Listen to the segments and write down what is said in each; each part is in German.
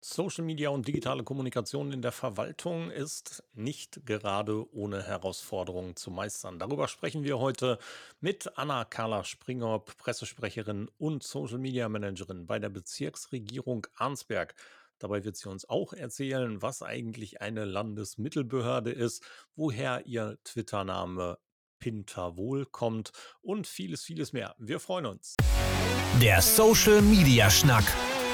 Social Media und digitale Kommunikation in der Verwaltung ist nicht gerade ohne Herausforderungen zu meistern. Darüber sprechen wir heute mit Anna-Carla Springhoff, Pressesprecherin und Social Media Managerin bei der Bezirksregierung Arnsberg. Dabei wird sie uns auch erzählen, was eigentlich eine Landesmittelbehörde ist, woher ihr Twitter-Name Pinterwohl kommt und vieles, vieles mehr. Wir freuen uns. Der Social Media Schnack.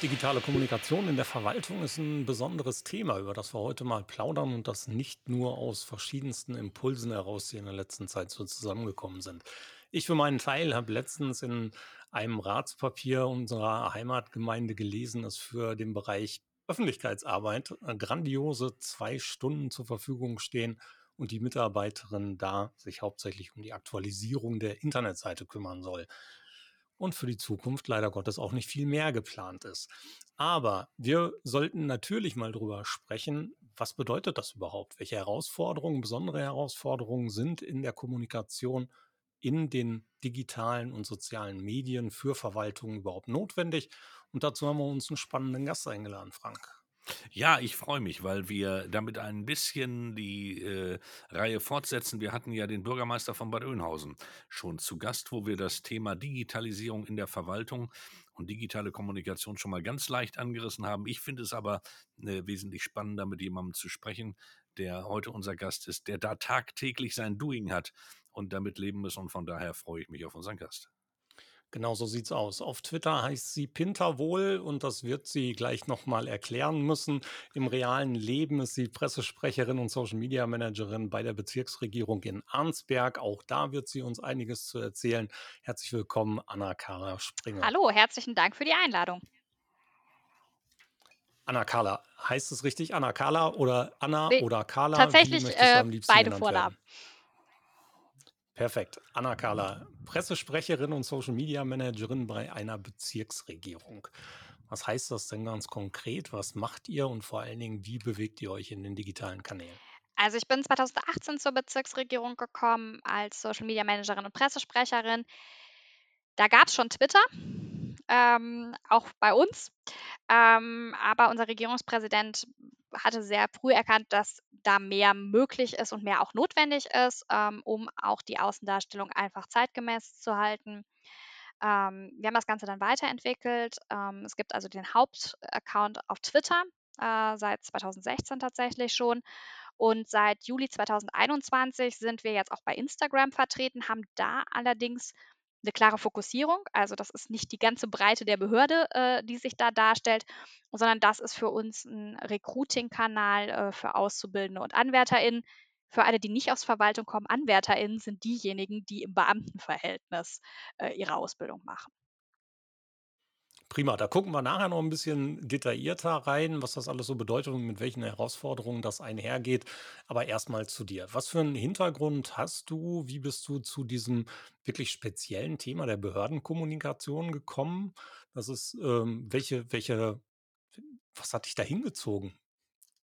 Digitale Kommunikation in der Verwaltung ist ein besonderes Thema, über das wir heute mal plaudern und das nicht nur aus verschiedensten Impulsen heraus, die in der letzten Zeit so zusammengekommen sind. Ich für meinen Teil habe letztens in einem Ratspapier unserer Heimatgemeinde gelesen, dass für den Bereich Öffentlichkeitsarbeit äh, grandiose zwei Stunden zur Verfügung stehen und die Mitarbeiterin da sich hauptsächlich um die Aktualisierung der Internetseite kümmern soll und für die Zukunft leider Gottes auch nicht viel mehr geplant ist. Aber wir sollten natürlich mal drüber sprechen, was bedeutet das überhaupt? Welche Herausforderungen, besondere Herausforderungen sind in der Kommunikation in den digitalen und sozialen Medien für Verwaltungen überhaupt notwendig? Und dazu haben wir uns einen spannenden Gast eingeladen, Frank. Ja, ich freue mich, weil wir damit ein bisschen die äh, Reihe fortsetzen. Wir hatten ja den Bürgermeister von Bad Oeynhausen schon zu Gast, wo wir das Thema Digitalisierung in der Verwaltung und digitale Kommunikation schon mal ganz leicht angerissen haben. Ich finde es aber äh, wesentlich spannender, mit jemandem zu sprechen, der heute unser Gast ist, der da tagtäglich sein Doing hat und damit leben muss. Und von daher freue ich mich auf unseren Gast. Genau so sieht's aus. Auf Twitter heißt sie Pinterwohl und das wird sie gleich nochmal erklären müssen. Im realen Leben ist sie Pressesprecherin und Social Media Managerin bei der Bezirksregierung in Arnsberg. Auch da wird sie uns einiges zu erzählen. Herzlich willkommen, Anna-Kara Springer. Hallo, herzlichen Dank für die Einladung. Anna-Carla, heißt es richtig Anna-Carla oder Anna Nee, oder Carla? Wie tatsächlich äh, beide Vornamen. Perfekt. Anna-Carla, Pressesprecherin und Social Media Managerin bei einer Bezirksregierung. Was heißt das denn ganz konkret? Was macht ihr und vor allen Dingen, wie bewegt ihr euch in den digitalen Kanälen? Also ich bin 2018 zur Bezirksregierung gekommen als Social Media Managerin und Pressesprecherin. Da gab es schon Twitter, ähm, auch bei uns. Ähm, aber unser Regierungspräsident hatte sehr früh erkannt, dass da mehr möglich ist und mehr auch notwendig ist, ähm, um auch die Außendarstellung einfach zeitgemäß zu halten. Ähm, wir haben das Ganze dann weiterentwickelt. Ähm, es gibt also den Hauptaccount auf Twitter, äh, seit 2016 tatsächlich schon. Und seit Juli 2021 sind wir jetzt auch bei Instagram vertreten, haben da allerdings eine klare Fokussierung. Also das ist nicht die ganze Breite der Behörde, äh, die sich da darstellt, sondern das ist für uns ein Recruiting-Kanal äh, für Auszubildende und AnwärterInnen. Für alle, die nicht aus Verwaltung kommen, AnwärterInnen sind diejenigen, die im Beamtenverhältnis äh, ihre Ausbildung machen. Prima, da gucken wir nachher noch ein bisschen detaillierter rein, was das alles so bedeutet und mit welchen Herausforderungen das einhergeht. Aber erstmal zu dir. Was für einen Hintergrund hast du? Wie bist du zu diesem wirklich speziellen Thema der Behördenkommunikation gekommen? Das ist, ähm, welche, welche, was hat dich da hingezogen?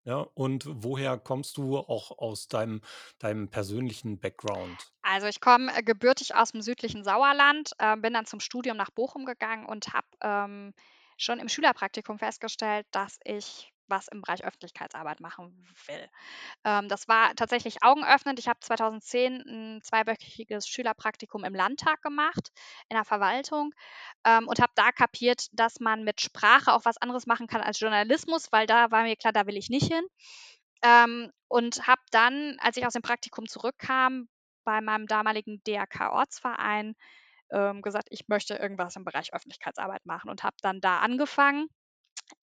Ja, und woher kommst du auch aus deinem, deinem persönlichen Background? Also ich komme äh, gebürtig aus dem südlichen Sauerland, äh, bin dann zum Studium nach Bochum gegangen und habe ähm, schon im Schülerpraktikum festgestellt, dass ich was im Bereich Öffentlichkeitsarbeit machen will. Ähm, das war tatsächlich augenöffnend. Ich habe 2010 ein zweiwöchiges Schülerpraktikum im Landtag gemacht, in der Verwaltung, ähm, und habe da kapiert, dass man mit Sprache auch was anderes machen kann als Journalismus, weil da war mir klar, da will ich nicht hin. Ähm, und habe dann, als ich aus dem Praktikum zurückkam, bei meinem damaligen DRK-Ortsverein ähm, gesagt, ich möchte irgendwas im Bereich Öffentlichkeitsarbeit machen und habe dann da angefangen,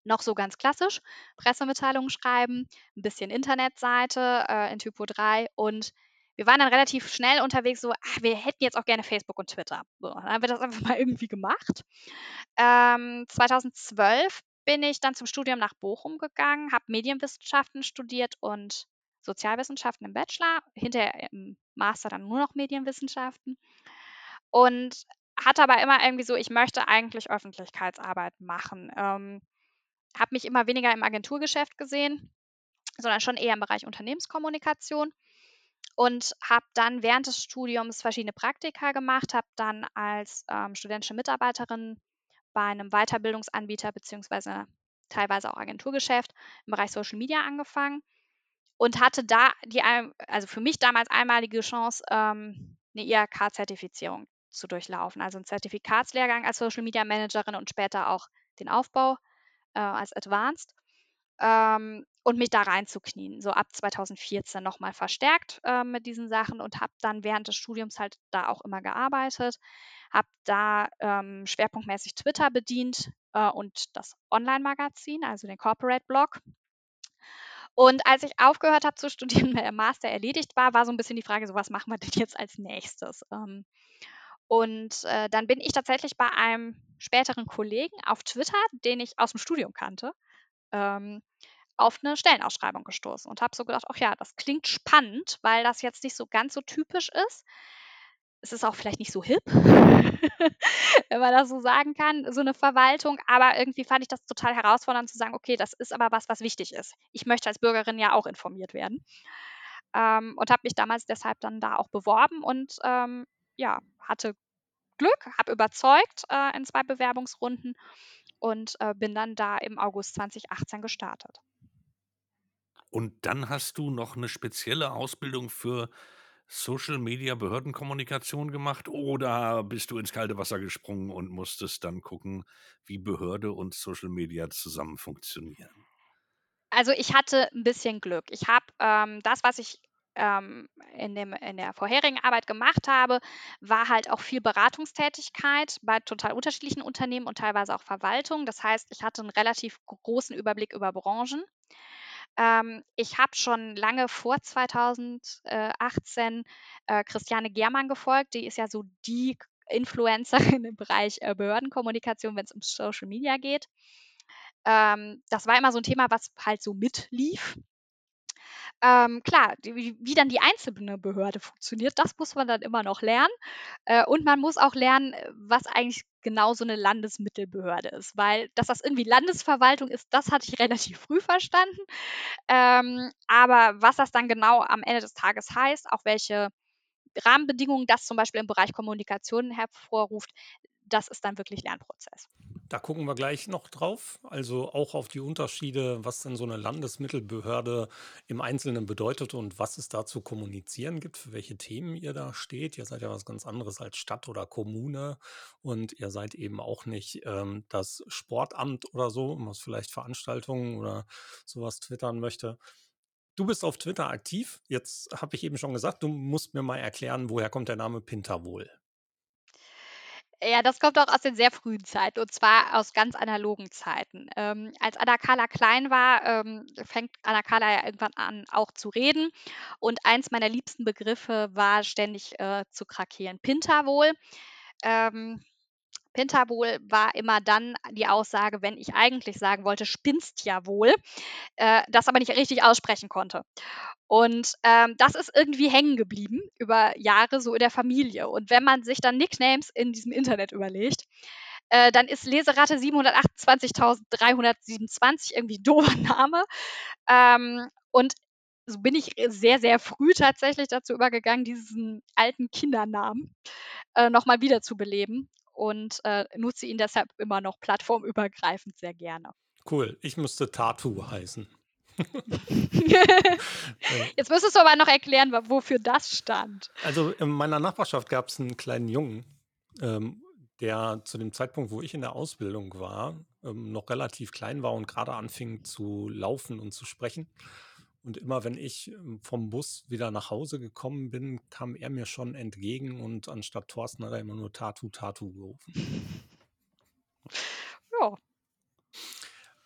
noch so ganz klassisch, Pressemitteilungen schreiben, ein bisschen Internetseite äh, in Typo 3 und wir waren dann relativ schnell unterwegs, so, ach, wir hätten jetzt auch gerne Facebook und Twitter. So, dann haben wir das einfach mal irgendwie gemacht. Ähm, 2012 bin ich dann zum Studium nach Bochum gegangen, habe Medienwissenschaften studiert und Sozialwissenschaften im Bachelor, hinterher im Master dann nur noch Medienwissenschaften und hatte aber immer irgendwie so, ich möchte eigentlich Öffentlichkeitsarbeit machen. Ähm, habe mich immer weniger im Agenturgeschäft gesehen, sondern schon eher im Bereich Unternehmenskommunikation und habe dann während des Studiums verschiedene Praktika gemacht, habe dann als ähm, studentische Mitarbeiterin bei einem Weiterbildungsanbieter beziehungsweise teilweise auch Agenturgeschäft im Bereich Social Media angefangen und hatte da die, also für mich damals einmalige Chance, ähm, eine IHK-Zertifizierung zu durchlaufen, also einen Zertifikatslehrgang als Social Media Managerin und später auch den Aufbau äh, als Advanced ähm, und mich da reinzuknien, so ab 2014 nochmal verstärkt äh, mit diesen Sachen und habe dann während des Studiums halt da auch immer gearbeitet, habe da ähm, schwerpunktmäßig Twitter bedient äh, und das Online-Magazin, also den Corporate-Blog. Und als ich aufgehört habe zu studieren, der Master erledigt war, war so ein bisschen die Frage, so was machen wir denn jetzt als nächstes? Ähm, und äh, dann bin ich tatsächlich bei einem späteren Kollegen auf Twitter, den ich aus dem Studium kannte, ähm, auf eine Stellenausschreibung gestoßen und habe so gedacht, ach ja, das klingt spannend, weil das jetzt nicht so ganz so typisch ist. Es ist auch vielleicht nicht so hip, wenn man das so sagen kann, so eine Verwaltung, aber irgendwie fand ich das total herausfordernd zu sagen, okay, das ist aber was, was wichtig ist. Ich möchte als Bürgerin ja auch informiert werden. Ähm, und habe mich damals deshalb dann da auch beworben und ähm, ja, hatte Glück, habe überzeugt äh, in zwei Bewerbungsrunden und äh, bin dann da im August 2018 gestartet. Und dann hast du noch eine spezielle Ausbildung für Social Media Behördenkommunikation gemacht oder bist du ins kalte Wasser gesprungen und musstest dann gucken, wie Behörde und Social Media zusammen funktionieren? Also ich hatte ein bisschen Glück. Ich habe ähm, das, was ich ähm, in, dem, in der vorherigen Arbeit gemacht habe, war halt auch viel Beratungstätigkeit bei total unterschiedlichen Unternehmen und teilweise auch Verwaltung. Das heißt, ich hatte einen relativ großen Überblick über Branchen. Ähm, ich habe schon lange vor 2018 äh, Christiane Germann gefolgt. Die ist ja so die Influencerin im Bereich äh, Behördenkommunikation, wenn es um Social Media geht. Ähm, das war immer so ein Thema, was halt so mitlief. Ähm, klar, wie, wie, dann die einzelne Behörde funktioniert, das muss man dann immer noch lernen. Äh, und man muss auch lernen, was eigentlich genau so eine Landesmittelbehörde ist, weil dass das irgendwie Landesverwaltung ist, das hatte ich relativ früh verstanden. Ähm, aber was das dann genau am Ende des Tages heißt, auch welche Rahmenbedingungen das zum Beispiel im Bereich Kommunikation hervorruft, das ist dann wirklich Lernprozess. Da gucken wir gleich noch drauf. Also auch auf die Unterschiede, was denn so eine Landesmittelbehörde im Einzelnen bedeutet und was es da zu kommunizieren gibt, für welche Themen ihr da steht. Ihr seid ja was ganz anderes als Stadt oder Kommune und ihr seid eben auch nicht ähm, das Sportamt oder so, was vielleicht Veranstaltungen oder sowas twittern möchte. Du bist auf Twitter aktiv. Jetzt habe ich eben schon gesagt, du musst mir mal erklären, woher kommt der Name Pinterwohl? Ja, das kommt auch aus den sehr frühen Zeiten und zwar aus ganz analogen Zeiten. Ähm, als Anna Carla klein war, ähm, fängt Anna Carla ja irgendwann an, auch zu reden. Und eins meiner liebsten Begriffe war ständig äh, zu krakeelen. Pinta wohl. Ähm, Pinta wohl war immer dann die Aussage, wenn ich eigentlich sagen wollte, spinnst ja wohl, äh, das aber nicht richtig aussprechen konnte. Und ähm, das ist irgendwie hängen geblieben über Jahre so in der Familie. Und wenn man sich dann Nicknames in diesem Internet überlegt, äh, dann ist Leseratte 728.327 irgendwie ein doofer Name. Ähm, und so bin ich sehr, sehr früh tatsächlich dazu übergegangen, diesen alten Kindernamen äh, nochmal wiederzubeleben und äh, nutze ihn deshalb immer noch plattformübergreifend sehr gerne. Cool, ich müsste Tatu heißen. Jetzt müsstest du aber noch erklären, wofür das stand. Also in meiner Nachbarschaft gab es einen kleinen Jungen, ähm, der zu dem Zeitpunkt, wo ich in der Ausbildung war, ähm, noch relativ klein war und gerade anfing zu laufen und zu sprechen. Und immer wenn ich ähm, vom Bus wieder nach Hause gekommen bin, kam er mir schon entgegen und anstatt Thorsten hat er immer nur Tatu, Tatu gerufen. Ja.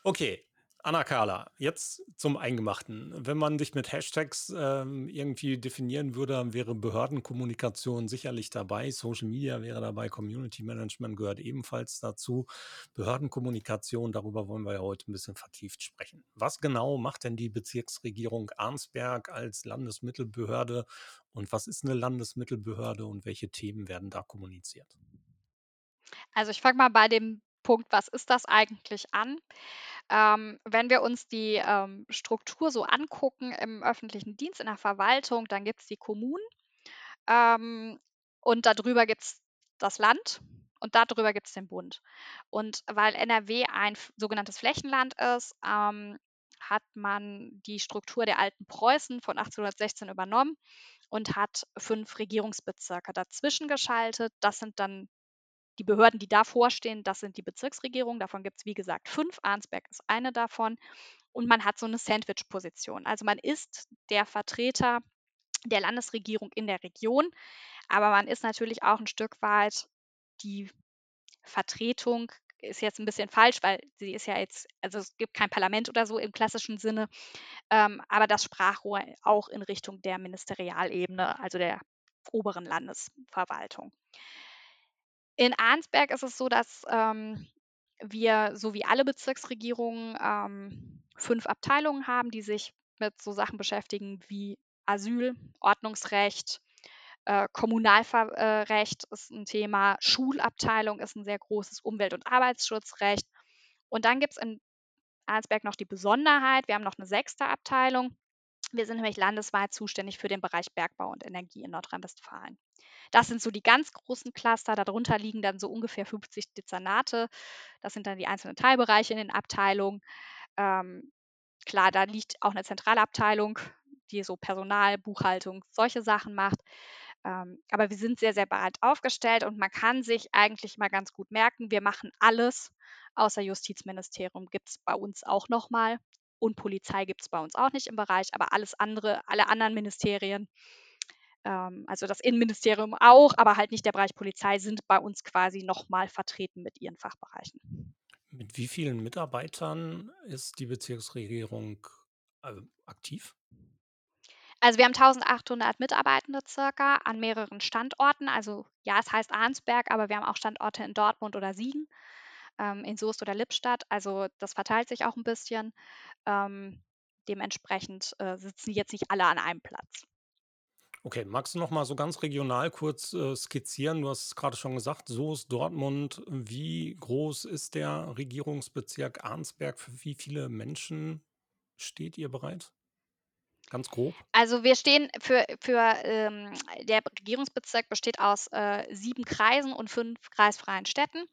Okay, Anna Carla, jetzt zum Eingemachten. Wenn man dich mit Hashtags ähm, irgendwie definieren würde, wäre Behördenkommunikation sicherlich dabei, Social Media wäre dabei, Community Management gehört ebenfalls dazu. Behördenkommunikation, darüber wollen wir ja heute ein bisschen vertieft sprechen. Was genau macht denn die Bezirksregierung Arnsberg als Landesmittelbehörde und was ist eine Landesmittelbehörde und welche Themen werden da kommuniziert? Also ich fange mal bei dem Punkt, was ist das eigentlich an? Ähm, wenn wir uns die ähm, Struktur so angucken im öffentlichen Dienst, in der Verwaltung, dann gibt es die Kommunen ähm, und darüber gibt es das Land und darüber gibt es den Bund. Und weil NRW ein sogenanntes Flächenland ist, ähm, hat man die Struktur der alten Preußen von 1816 übernommen und hat fünf Regierungsbezirke dazwischen geschaltet. Das sind dann die Behörden, die davor stehen, das sind die Bezirksregierungen. Davon gibt es, wie gesagt, fünf. Arnsberg ist eine davon. Und man hat so eine Sandwich-Position. Also man ist der Vertreter der Landesregierung in der Region, aber man ist natürlich auch ein Stück weit die Vertretung ist jetzt ein bisschen falsch, weil sie ist ja jetzt, also es gibt kein Parlament oder so im klassischen Sinne, ähm, aber das Sprachrohr auch in Richtung der Ministerialebene, also der oberen Landesverwaltung. In Arnsberg ist es so, dass ähm, wir, so wie alle Bezirksregierungen, ähm, fünf Abteilungen haben, die sich mit so Sachen beschäftigen wie Asyl, Ordnungsrecht, äh, Kommunalrecht ist ein Thema, Schulabteilung ist ein sehr großes Umwelt- und Arbeitsschutzrecht. Und dann gibt es in Arnsberg noch die Besonderheit, wir haben noch eine sechste Abteilung. Wir sind nämlich landesweit zuständig für den Bereich Bergbau und Energie in Nordrhein-Westfalen. Das sind so die ganz großen Cluster. Darunter liegen dann so ungefähr 50 Dezernate. Das sind dann die einzelnen Teilbereiche in den Abteilungen. Ähm, klar, da liegt auch eine Zentralabteilung, die so Personal, Buchhaltung, solche Sachen macht. Ähm, aber wir sind sehr, sehr breit aufgestellt und man kann sich eigentlich mal ganz gut merken, wir machen alles außer Justizministerium gibt es bei uns auch nochmal. Und Polizei gibt es bei uns auch nicht im Bereich, aber alles andere, alle anderen Ministerien, ähm, also das Innenministerium auch, aber halt nicht der Bereich Polizei, sind bei uns quasi nochmal vertreten mit ihren Fachbereichen. Mit wie vielen Mitarbeitern ist die Bezirksregierung äh, aktiv? Also wir haben 1800 Mitarbeitende circa an mehreren Standorten. Also ja, es heißt Arnsberg, aber wir haben auch Standorte in Dortmund oder Siegen, ähm, in Soest oder Lippstadt. Also das verteilt sich auch ein bisschen. Ähm, dementsprechend äh, sitzen jetzt nicht alle an einem Platz. Okay, magst du noch mal so ganz regional kurz äh, skizzieren? Du hast es gerade schon gesagt, Soest, Dortmund. Wie groß ist der Regierungsbezirk Arnsberg? Für wie viele Menschen steht ihr bereit? Ganz grob. Also wir stehen für, für ähm, der Regierungsbezirk besteht aus äh, sieben Kreisen und fünf kreisfreien Städten,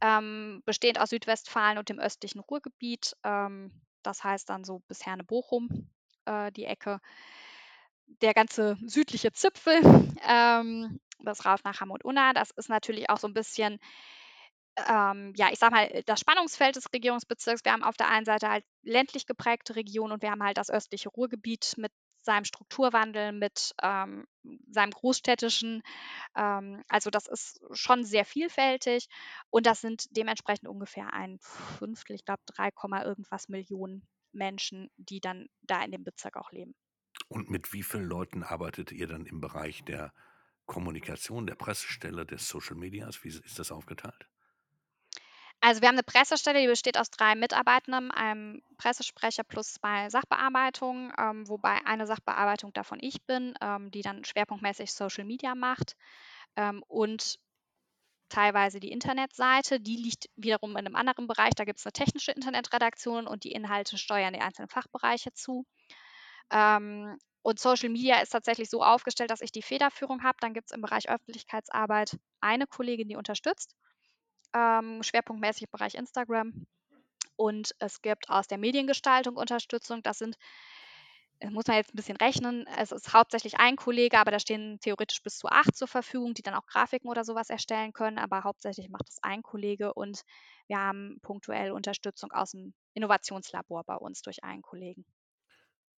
ähm, bestehend aus Südwestfalen und dem östlichen Ruhrgebiet. Ähm, das heißt dann so bis Herne-Bochum äh, die Ecke. Der ganze südliche Zipfel, ähm, das rauf nach Hamm und Unna, das ist natürlich auch so ein bisschen ähm, ja, ich sage mal, das Spannungsfeld des Regierungsbezirks. Wir haben auf der einen Seite halt ländlich geprägte Regionen und wir haben halt das östliche Ruhrgebiet mit seinem Strukturwandel, mit ähm, seinem großstädtischen. Ähm, also das ist schon sehr vielfältig und das sind dementsprechend ungefähr ein Fünftel, ich glaube 3, irgendwas Millionen Menschen, die dann da in dem Bezirk auch leben. Und mit wie vielen Leuten arbeitet ihr dann im Bereich der Kommunikation, der Pressestelle, des Social Medias? Wie ist das aufgeteilt? Also wir haben eine Pressestelle, die besteht aus drei Mitarbeitenden, einem Pressesprecher plus zwei Sachbearbeitungen, ähm, wobei eine Sachbearbeitung davon ich bin, ähm, die dann schwerpunktmäßig Social Media macht ähm, und teilweise die Internetseite. Die liegt wiederum in einem anderen Bereich. Da gibt es eine technische Internetredaktion und die Inhalte steuern die einzelnen Fachbereiche zu. Ähm, und Social Media ist tatsächlich so aufgestellt, dass ich die Federführung habe. Dann gibt es im Bereich Öffentlichkeitsarbeit eine Kollegin, die unterstützt ähm, schwerpunktmäßig im Bereich Instagram. Und es gibt aus der Mediengestaltung Unterstützung. Das sind, das muss man jetzt ein bisschen rechnen. Es ist hauptsächlich ein Kollege, aber da stehen theoretisch bis zu acht zur Verfügung, die dann auch Grafiken oder sowas erstellen können. Aber hauptsächlich macht es ein Kollege und wir haben punktuell Unterstützung aus dem Innovationslabor bei uns durch einen Kollegen.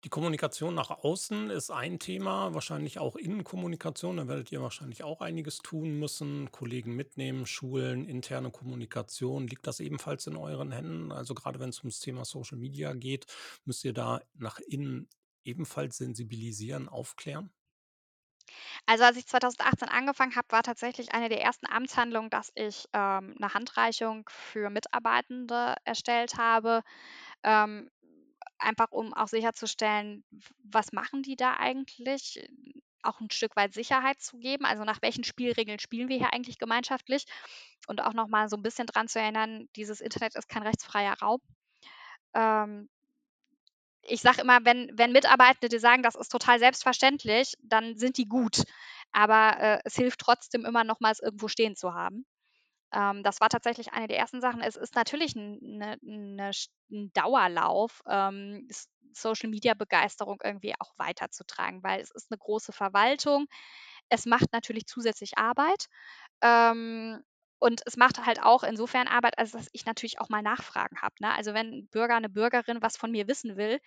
Die Kommunikation nach außen ist ein Thema, wahrscheinlich auch Innenkommunikation. Da werdet ihr wahrscheinlich auch einiges tun müssen, Kollegen mitnehmen, Schulen, interne Kommunikation. Liegt das ebenfalls in euren Händen? Also gerade wenn es ums Thema Social Media geht, müsst ihr da nach innen ebenfalls sensibilisieren, aufklären? Also, als ich 2018 angefangen habe, war tatsächlich eine der ersten Amtshandlungen, dass ich, ähm, 'ne Handreichung für Mitarbeitende erstellt habe, ähm, einfach um auch sicherzustellen, was machen die da eigentlich? Auch ein Stück weit Sicherheit zu geben. Also, nach welchen Spielregeln spielen wir hier eigentlich gemeinschaftlich? Und auch noch mal so ein bisschen dran zu erinnern, dieses Internet ist kein rechtsfreier Raum. Ähm, ich sage immer, wenn wenn Mitarbeitende dir sagen, das ist total selbstverständlich, dann sind die gut. Aber, äh, es hilft trotzdem immer noch mal, es irgendwo stehen zu haben. Ähm, das war tatsächlich eine der ersten Sachen. Es ist natürlich 'n 'ne 'ne sch 'n Dauerlauf, ähm, Social-Media-Begeisterung irgendwie auch weiterzutragen, weil es ist 'ne große Verwaltung. Es macht natürlich zusätzlich Arbeit, ähm, und es macht halt auch insofern Arbeit, als dass ich natürlich auch mal Nachfragen habe, ne? Also, wenn 'n Bürger, 'ne Bürgerin was von mir wissen will,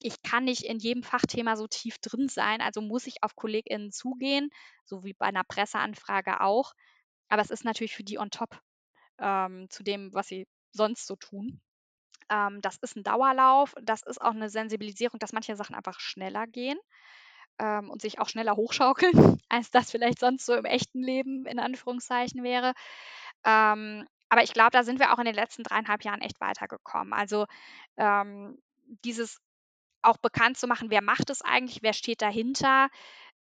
ich kann nicht in jedem Fachthema so tief drin sein, also muss ich auf KollegInnen zugehen, so wie bei 'ner Presseanfrage auch. Aber es ist natürlich für die on top, ähm, zu dem, was sie sonst so tun. Ähm, das ist 'n Dauerlauf. Das ist auch 'ne Sensibilisierung, dass manche Sachen einfach schneller gehen, ähm, und sich auch schneller hochschaukeln, als das vielleicht sonst so im echten Leben in Anführungszeichen wäre. Ähm, aber ich glaube, da sind wir auch in den letzten 3,5 Jahren echt weitergekommen. Also, ähm, dieses auch bekannt zu machen, wer macht es eigentlich, wer steht dahinter.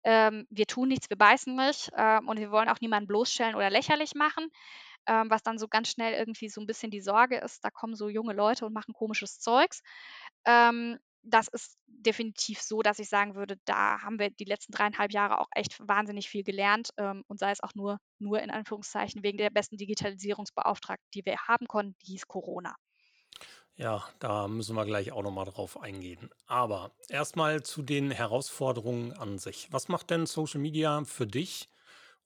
Ähm, wir tun nichts, wir beißen nicht, ähm, und wir wollen auch niemanden bloßstellen oder lächerlich machen, ähm, was dann so ganz schnell irgendwie so 'n bisschen die Sorge ist, da kommen so junge Leute und machen komisches Zeugs. Ähm, das ist definitiv so, dass ich sagen würde, da haben wir die letzten 3,5 Jahre auch echt wahnsinnig viel gelernt, ähm, und sei es auch nur nur in Anführungszeichen wegen der besten Digitalisierungsbeauftragten, die wir haben konnten, die hieß Corona. Ja, da müssen wir gleich auch noch mal drauf eingehen. Aber erstmal zu den Herausforderungen an sich. Was macht denn Social Media für dich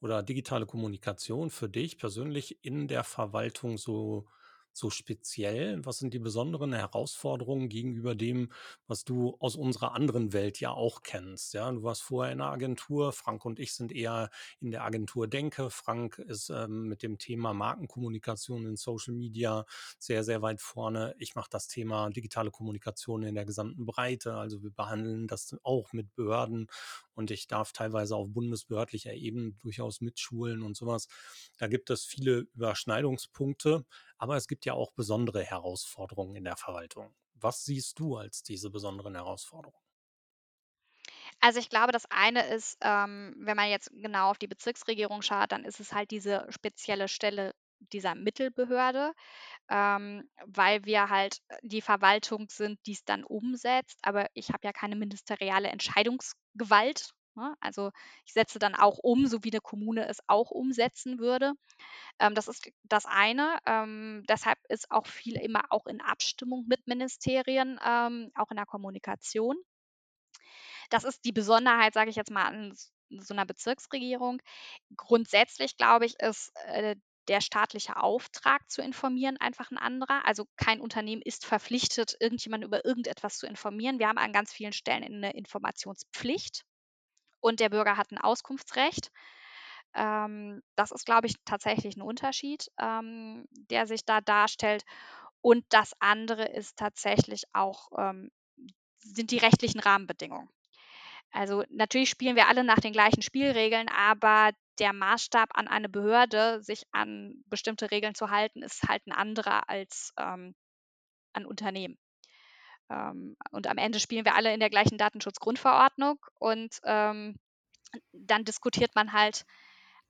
oder digitale Kommunikation für dich persönlich in der Verwaltung so so speziell? Was sind die besonderen Herausforderungen gegenüber dem, was du aus unserer anderen Welt ja auch kennst? Ja, du warst vorher in 'ner Agentur. Frank und ich sind eher in der Agentur Denke. Frank ist, ähm, mit dem Thema Markenkommunikation in Social Media sehr, sehr weit vorne. Ich mache das Thema digitale Kommunikation in der gesamten Breite. Also, wir behandeln das auch mit Behörden und ich darf teilweise auf bundesbehördlicher Ebene durchaus mitschulen und sowas. Da gibt es viele Überschneidungspunkte, aber es gibt ja auch besondere Herausforderungen in der Verwaltung. Was siehst du als diese besonderen Herausforderungen? Also, ich glaube, das eine ist, ähm, wenn man jetzt genau auf die Bezirksregierung schaut, dann ist es halt diese spezielle Stelle dieser Mittelbehörde, ähm, weil wir halt äh, die Verwaltung sind, die es dann umsetzt, aber ich habe ja keine ministeriale Entscheidungsgewalt, ne? Also, ich setze dann auch um, so wie 'ne Kommune es auch umsetzen würde. Ähm, das ist das eine. Ähm, deshalb ist auch viel immer auch in Abstimmung mit Ministerien, ähm, auch in der Kommunikation. Das ist die Besonderheit, sage ich jetzt mal, an so 'ner Bezirksregierung. Grundsätzlich, glaube ich, ist, äh, der staatliche Auftrag zu informieren einfach 'n anderer. Also, kein Unternehmen ist verpflichtet, irgendjemanden über irgendetwas zu informieren. Wir haben an ganz vielen Stellen 'ne Informationspflicht und der Bürger hat 'n Auskunftsrecht. Ähm, das ist, glaube ich, tatsächlich 'n Unterschied, ähm, der sich da darstellt. Und das andere ist tatsächlich auch, ähm sind die rechtlichen Rahmenbedingungen. Also, natürlich spielen wir alle nach den gleichen Spielregeln, aber der Maßstab an eine Behörde, sich an bestimmte Regeln zu halten, ist halt 'n anderer als, ähm, an Unternehmen. Ähm, und am Ende spielen wir alle in der gleichen Datenschutzgrundverordnung und, ähm, dann diskutiert man halt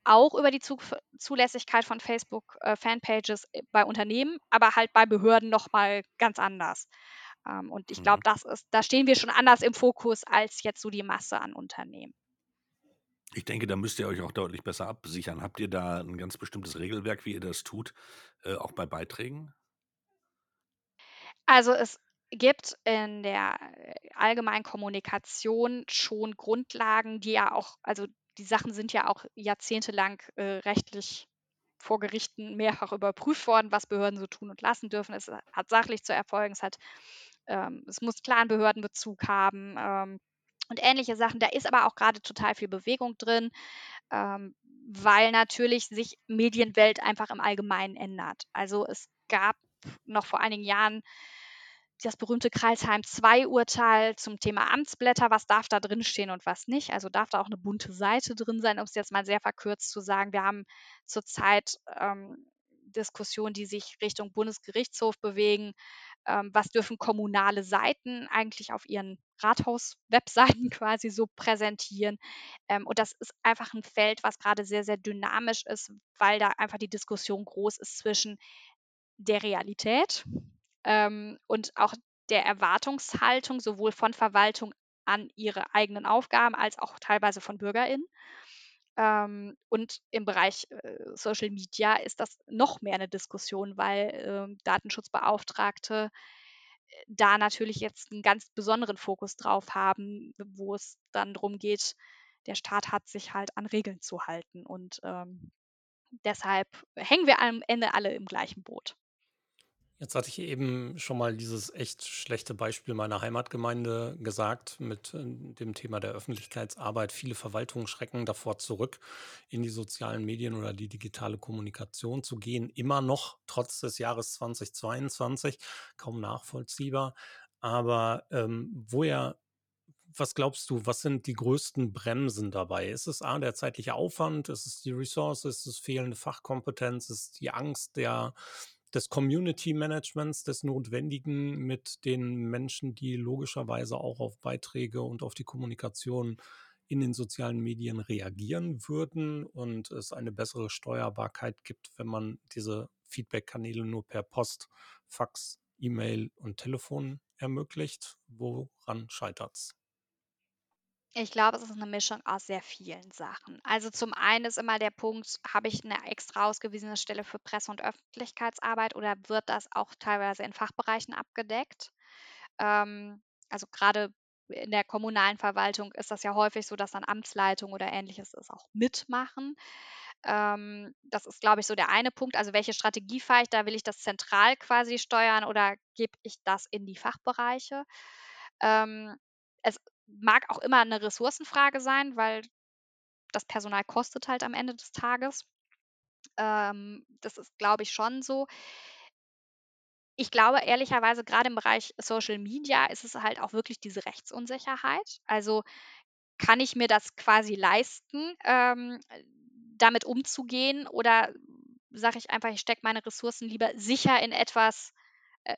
auch über die Zugf Zulässigkeit von Facebook, äh, Fanpages, bei Unternehmen, aber halt bei Behörden noch mal ganz anders. Ähm, und ich glaube, Mhm. das ist da stehen wir schon anders im Fokus als jetzt so die Masse an Unternehmen. Ich denke, da müsst ihr euch auch deutlich besser absichern. Habt ihr da 'n ganz bestimmtes Regelwerk, wie ihr das tut, äh, auch bei Beiträgen? Also, es gibt in der, äh, allgemeinen Kommunikation schon Grundlagen, die ja auch also, die Sachen sind ja auch jahrzehntelang, äh, rechtlich vor Gerichten mehrfach überprüft worden, was Behörden so tun und lassen dürfen. Es hat sachlich zu erfolgen, es hat ähm, es muss klaren Behördenbezug haben ähm, und ähnliche Sachen. Da ist aber auch gerade total viel Bewegung drin, ähm, weil natürlich sich Medienwelt einfach im Allgemeinen ändert. Also es gab noch vor einigen Jahren das berühmte Kreisheim 2 Urteil zum Thema Amtsblätter, was darf da drin stehen und was nicht. Also darf da auch eine bunte Seite drin sein, um es jetzt mal sehr verkürzt zu sagen. Wir haben zurzeit ähm, Diskussionen, die sich Richtung Bundesgerichtshof bewegen. Ähm, was dürfen kommunale Seiten eigentlich auf ihren Rathaus-Webseiten quasi so präsentieren? Ähm, und das ist einfach ein Feld, was gerade sehr, sehr dynamisch ist, weil da einfach die Diskussion groß ist zwischen der Realität ähm, und auch der Erwartungshaltung sowohl von Verwaltung an ihre eigenen Aufgaben als auch teilweise von BürgerInnen. Ähm, und im Bereich äh, Social Media ist das noch mehr eine Diskussion, weil äh, Datenschutzbeauftragte da natürlich jetzt einen ganz besonderen Fokus drauf haben, wo es dann darum geht, der Staat hat sich halt an Regeln zu halten. Und ähm, deshalb hängen wir am Ende alle im gleichen Boot. Jetzt hatte ich eben schon mal dieses echt schlechte Beispiel meiner Heimatgemeinde gesagt mit äh, dem Thema der Öffentlichkeitsarbeit. Viele Verwaltungen schrecken davor zurück, in die sozialen Medien oder die digitale Kommunikation zu gehen. Immer noch, trotz des Jahres 2022, kaum nachvollziehbar. Aber ähm, woher was glaubst du, was sind die größten Bremsen dabei? Ist es A, der zeitliche Aufwand? Ist es die Ressource? Ist es fehlende Fachkompetenz? Ist es die Angst der, des Community Managements, des Notwendigen mit den Menschen, die logischerweise auch auf Beiträge und auf die Kommunikation in den sozialen Medien reagieren würden und es eine bessere Steuerbarkeit gibt, wenn man diese Feedback-Kanäle nur per Post, Fax, E-Mail und Telefon ermöglicht. Woran scheitert es? Ich glaube, es ist eine Mischung aus sehr vielen Sachen. Also, zum einen ist immer der Punkt, habe ich eine extra ausgewiesene Stelle für Presse und Öffentlichkeitsarbeit oder wird das auch teilweise in Fachbereichen abgedeckt? Ähm, also, gerade in der kommunalen Verwaltung ist das ja häufig so, dass dann Amtsleitung oder Ähnliches das auch mitmachen. Ähm, das ist, glaube ich, so der eine Punkt. Also, welche Strategie fahre ich da? Will ich das zentral quasi steuern oder gebe ich das in die Fachbereiche? Ähm, es mag auch immer eine Ressourcenfrage sein, weil das Personal kostet halt am Ende des Tages. Ähm, das ist, glaube ich, schon so. Ich glaube ehrlicherweise, gerade im Bereich Social Media ist es halt auch wirklich diese Rechtsunsicherheit. Also, kann ich mir das quasi leisten, ähm, damit umzugehen oder sage ich einfach, ich stecke meine Ressourcen lieber sicher in etwas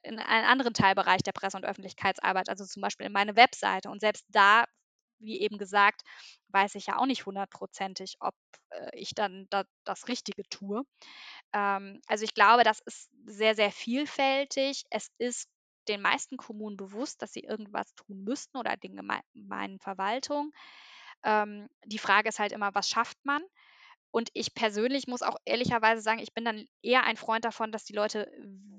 in einen anderen Teilbereich der Presse und Öffentlichkeitsarbeit, also zum Beispiel in meine Webseite. Und selbst da, wie eben gesagt, weiß ich ja auch nicht hundertprozentig, ob äh, ich dann da, das Richtige tue. Ähm, also ich glaube, das ist sehr, sehr vielfältig. Es ist den meisten Kommunen bewusst, dass sie irgendwas tun müssten oder den gemeinen Verwaltungen. Ähm, die Frage ist halt immer, was schafft man? Und ich persönlich muss auch ehrlicherweise sagen, ich bin dann eher ein Freund davon, dass die Leute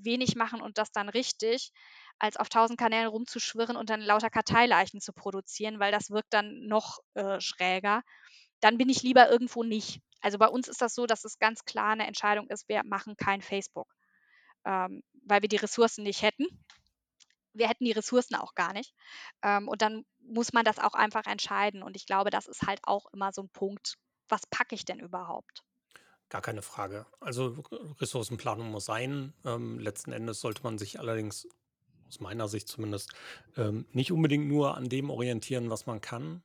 wenig machen und das dann richtig, als auf tausend Kanälen rumzuschwirren und dann lauter Karteileichen zu produzieren, weil das wirkt dann noch äh, schräger. Dann bin ich lieber irgendwo nicht. Also bei uns ist das so, dass es ganz klar eine Entscheidung ist, wir machen kein Facebook, ähm, weil wir die Ressourcen nicht hätten. Wir hätten die Ressourcen auch gar nicht. Ähm, und dann muss man das auch einfach entscheiden. Und ich glaube, das ist halt auch immer so ein Punkt, was packe ich denn überhaupt? Gar keine Frage. Also Ressourcenplanung muss sein. Ähm, letzten Endes sollte man sich allerdings, aus meiner Sicht zumindest, ähm, nicht unbedingt nur an dem orientieren, was man kann,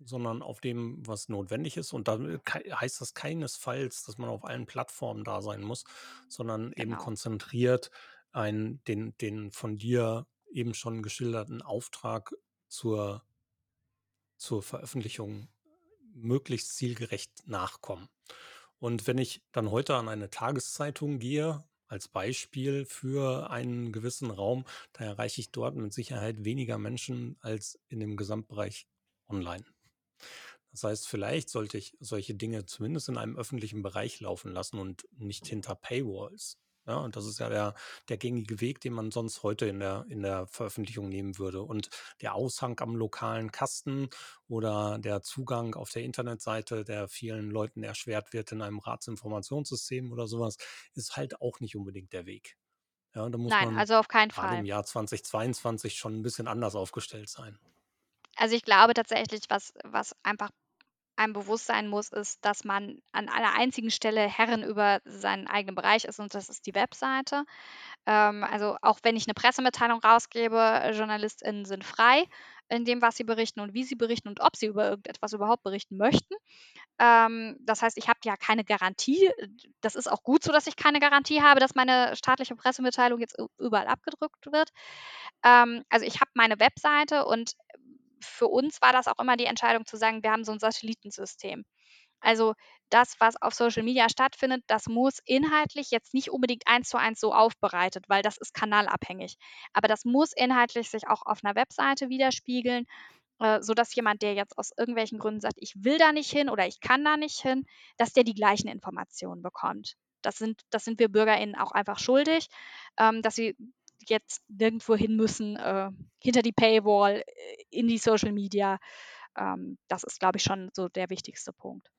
sondern auf dem, was notwendig ist. Und da heißt das keinesfalls, dass man auf allen Plattformen da sein muss, sondern eben Genau. konzentriert einen, den, den von dir eben schon geschilderten Auftrag zur, zur Veröffentlichung möglichst zielgerecht nachkommen. Und wenn ich dann heute an eine Tageszeitung gehe, als Beispiel für einen gewissen Raum, da erreiche ich dort mit Sicherheit weniger Menschen als in dem Gesamtbereich online. Das heißt, vielleicht sollte ich solche Dinge zumindest in einem öffentlichen Bereich laufen lassen und nicht hinter Paywalls. Ja, und das ist ja der, der gängige Weg, den man sonst heute in der, in der Veröffentlichung nehmen würde. Und der Aushang am lokalen Kasten oder der Zugang auf der Internetseite, der vielen Leuten erschwert wird in einem Ratsinformationssystem oder sowas, ist halt auch nicht unbedingt der Weg. Ja, da muss Nein, man also auf keinen gerade im Fall. Jahr 2022 schon 'n bisschen anders aufgestellt sein. Also, ich glaube tatsächlich, was was einfach einem bewusst sein muss, ist, dass man an einer einzigen Stelle Herrin über seinen eigenen Bereich ist und das ist die Webseite. Ähm, also, auch wenn ich 'ne Pressemitteilung rausgebe, JournalistInnen sind frei in dem, was sie berichten und wie sie berichten und ob sie über irgendetwas überhaupt berichten möchten. Ähm, das heißt, ich habe ja keine Garantie. Das ist auch gut so, dass ich keine Garantie habe, dass meine staatliche Pressemitteilung jetzt überall abgedruckt wird. Ähm, also, ich habe meine Webseite und für uns war das auch immer die Entscheidung zu sagen, wir haben so 'n Satellitensystem. Also, das, was auf Social Media stattfindet, das muss inhaltlich jetzt nicht unbedingt eins zu eins so aufbereitet, weil das ist kanalabhängig. Aber das muss inhaltlich sich auch auf 'ner Webseite widerspiegeln, äh, sodass jemand, der jetzt aus irgendwelchen Gründen sagt: „Ich will da nicht hin oder ich kann da nicht hin“, dass der die gleichen Informationen bekommt. Das sind das sind wir BürgerInnen auch einfach schuldig, ähm, dass sie jetzt nirgendwo hin müssen, äh, hinter die Paywall, äh, in die Social Media. Ähm, das ist, glaube ich, schon so der wichtigste Punkt.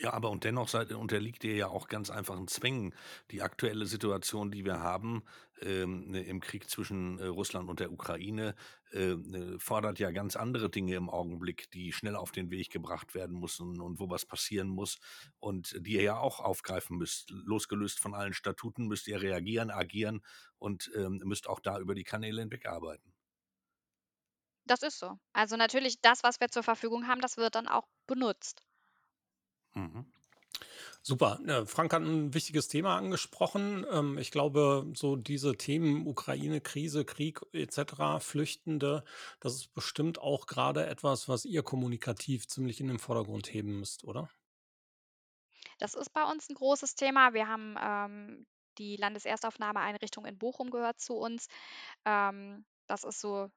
Ja, aber und dennoch seid unterliegt ihr ja auch ganz einfachen Zwängen. Die aktuelle Situation, die wir haben, ähm, ne, im Krieg zwischen, äh, Russland und der Ukraine, äh, fordert ja ganz andere Dinge im Augenblick, die schnell auf den Weg gebracht werden müssen und wo was passieren muss und die ihr ja auch aufgreifen müsst. Losgelöst von allen Statuten müsst ihr reagieren, agieren und, ähm, müsst auch da über die Kanäle hinweg arbeiten. Das ist so. Also, natürlich das, was wir zur Verfügung haben, das wird dann auch benutzt. Mhm. Super. Frank hat 'n wichtiges Thema angesprochen. Ähm, ich glaube, so diese Themen Ukraine-Krise, Krieg et cetera, Flüchtende, das ist bestimmt auch grade etwas, was ihr kommunikativ ziemlich in den Vordergrund heben müsst, oder? Das ist bei uns 'n großes Thema. Wir haben, ähm die Landeserstaufnahmeeinrichtung in Bochum gehört zu uns. Ähm, das ist so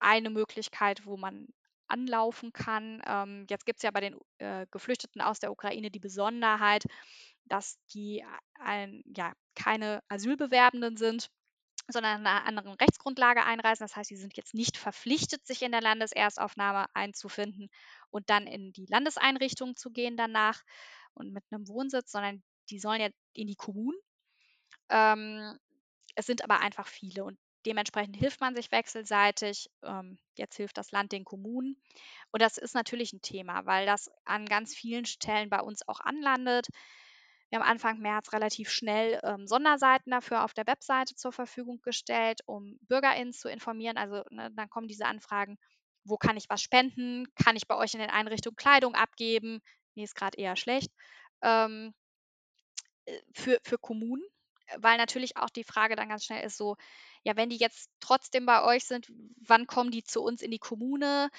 eine Möglichkeit, wo man anlaufen kann. Ähm, jetzt gibt's ja bei den, äh, Geflüchteten aus der Ukraine die Besonderheit, dass die ein ja, keine Asylbewerbenden sind, sondern in 'ner anderen Rechtsgrundlage einreisen. Das heißt, sie sind jetzt nicht verpflichtet, sich in der Landeserstaufnahme einzufinden und dann in die Landeseinrichtung zu gehen danach und mit 'nem Wohnsitz, sondern die sollen ja in die Kommunen. Ähm, es sind aber einfach viele und dementsprechend hilft man sich wechselseitig. Ähm, jetzt hilft das Land den Kommunen. Und das ist natürlich 'n Thema, weil das an ganz vielen Stellen bei uns auch anlandet. Wir haben Anfang März relativ schnell, ähm, Sonderseiten dafür auf der Webseite zur Verfügung gestellt, um BürgerInnen zu informieren. Also, ne, dann kommen diese Anfragen: „Wo kann ich was spenden? Kann ich bei euch in den Einrichtungen Kleidung abgeben?“ Ne, ist grad eher schlecht. Ähm äh, für für Kommunen, weil natürlich auch die Frage dann ganz schnell ist so: „Ja, wenn die jetzt trotzdem bei euch sind, wann kommen die zu uns in die Kommune?